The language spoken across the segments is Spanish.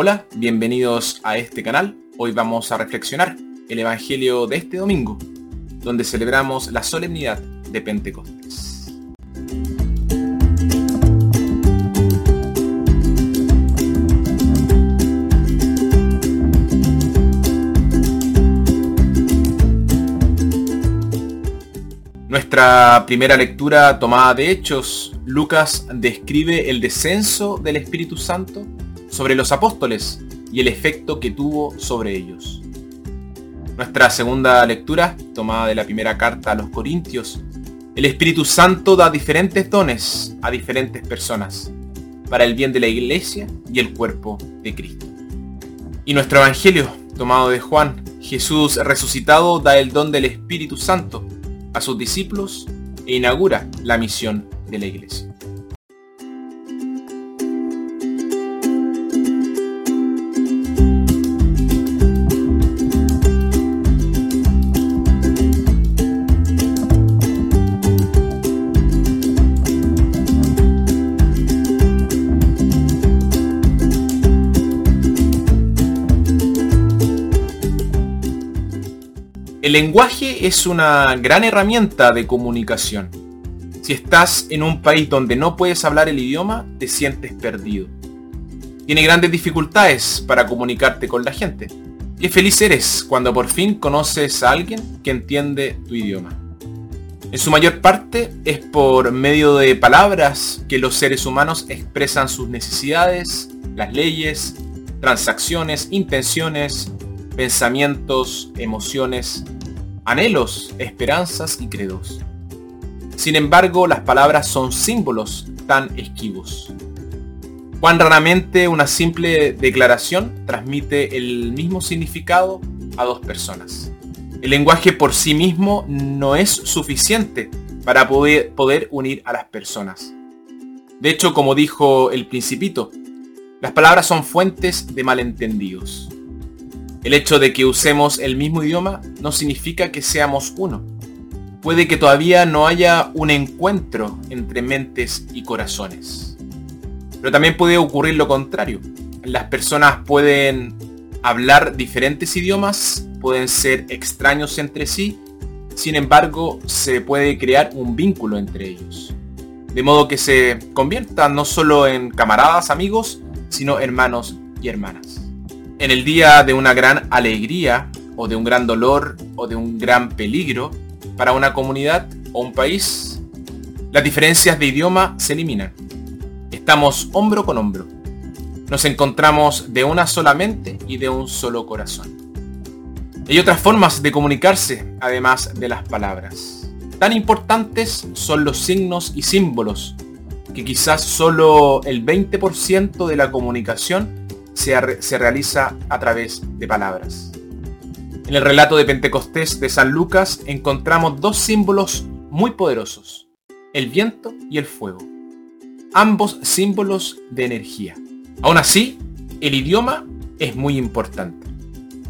Hola, bienvenidos a este canal. Hoy vamos a reflexionar el Evangelio de este domingo, donde celebramos la solemnidad de Pentecostés. Nuestra primera lectura tomada de Hechos, Lucas describe el descenso del Espíritu Santo sobre los apóstoles y el efecto que tuvo sobre ellos. Nuestra segunda lectura, tomada de la primera carta a los Corintios, el Espíritu Santo da diferentes dones a diferentes personas para el bien de la iglesia y el cuerpo de Cristo. Y nuestro Evangelio, tomado de Juan, Jesús resucitado da el don del Espíritu Santo a sus discípulos e inaugura la misión de la iglesia. El lenguaje es una gran herramienta de comunicación. Si estás en un país donde no puedes hablar el idioma, te sientes perdido. Tiene grandes dificultades para comunicarte con la gente. Qué feliz eres cuando por fin conoces a alguien que entiende tu idioma. En su mayor parte es por medio de palabras que los seres humanos expresan sus necesidades, las leyes, transacciones, intenciones, pensamientos, emociones, anhelos, esperanzas y credos. Sin embargo, las palabras son símbolos tan esquivos. Cuán raramente una simple declaración transmite el mismo significado a dos personas. El lenguaje por sí mismo no es suficiente para poder, poder unir a las personas. De hecho, como dijo el principito, las palabras son fuentes de malentendidos. El hecho de que usemos el mismo idioma no significa que seamos uno. Puede que todavía no haya un encuentro entre mentes y corazones. Pero también puede ocurrir lo contrario. Las personas pueden hablar diferentes idiomas, pueden ser extraños entre sí, sin embargo se puede crear un vínculo entre ellos. De modo que se conviertan no solo en camaradas, amigos, sino hermanos y hermanas en el día de una gran alegría o de un gran dolor o de un gran peligro para una comunidad o un país, las diferencias de idioma se eliminan. Estamos hombro con hombro. Nos encontramos de una sola mente y de un solo corazón. Hay otras formas de comunicarse, además de las palabras. Tan importantes son los signos y símbolos, que quizás solo el 20% de la comunicación se, realiza a través de palabras. En el relato de Pentecostés de San Lucas encontramos dos símbolos muy poderosos, el viento y el fuego, ambos símbolos de energía. Aún así, el idioma es muy importante.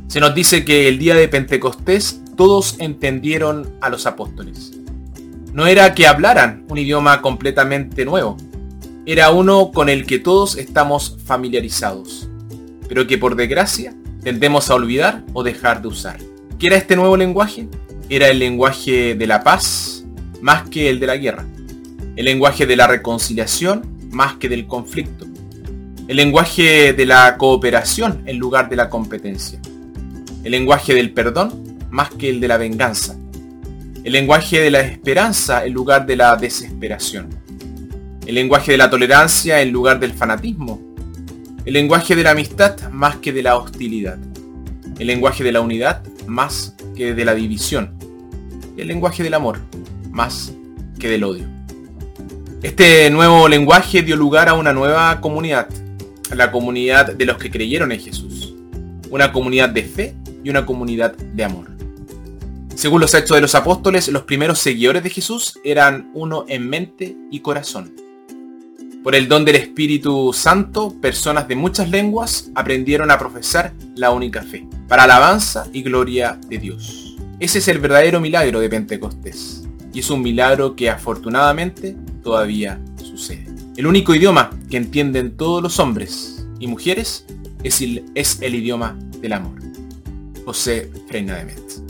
Se nos dice que el día de Pentecostés todos entendieron a los apóstoles. No era que hablaran un idioma completamente nuevo, era uno con el que todos estamos familiarizados pero que por desgracia tendemos a olvidar o dejar de usar. ¿Qué era este nuevo lenguaje? Era el lenguaje de la paz más que el de la guerra. El lenguaje de la reconciliación más que del conflicto. El lenguaje de la cooperación en lugar de la competencia. El lenguaje del perdón más que el de la venganza. El lenguaje de la esperanza en lugar de la desesperación. El lenguaje de la tolerancia en lugar del fanatismo el lenguaje de la amistad más que de la hostilidad. El lenguaje de la unidad más que de la división. El lenguaje del amor más que del odio. Este nuevo lenguaje dio lugar a una nueva comunidad, la comunidad de los que creyeron en Jesús. Una comunidad de fe y una comunidad de amor. Según los hechos de los apóstoles, los primeros seguidores de Jesús eran uno en mente y corazón. Por el don del Espíritu Santo, personas de muchas lenguas aprendieron a profesar la única fe, para alabanza y gloria de Dios. Ese es el verdadero milagro de Pentecostés, y es un milagro que afortunadamente todavía sucede. El único idioma que entienden todos los hombres y mujeres es el, idioma del amor. José Freina de Metz.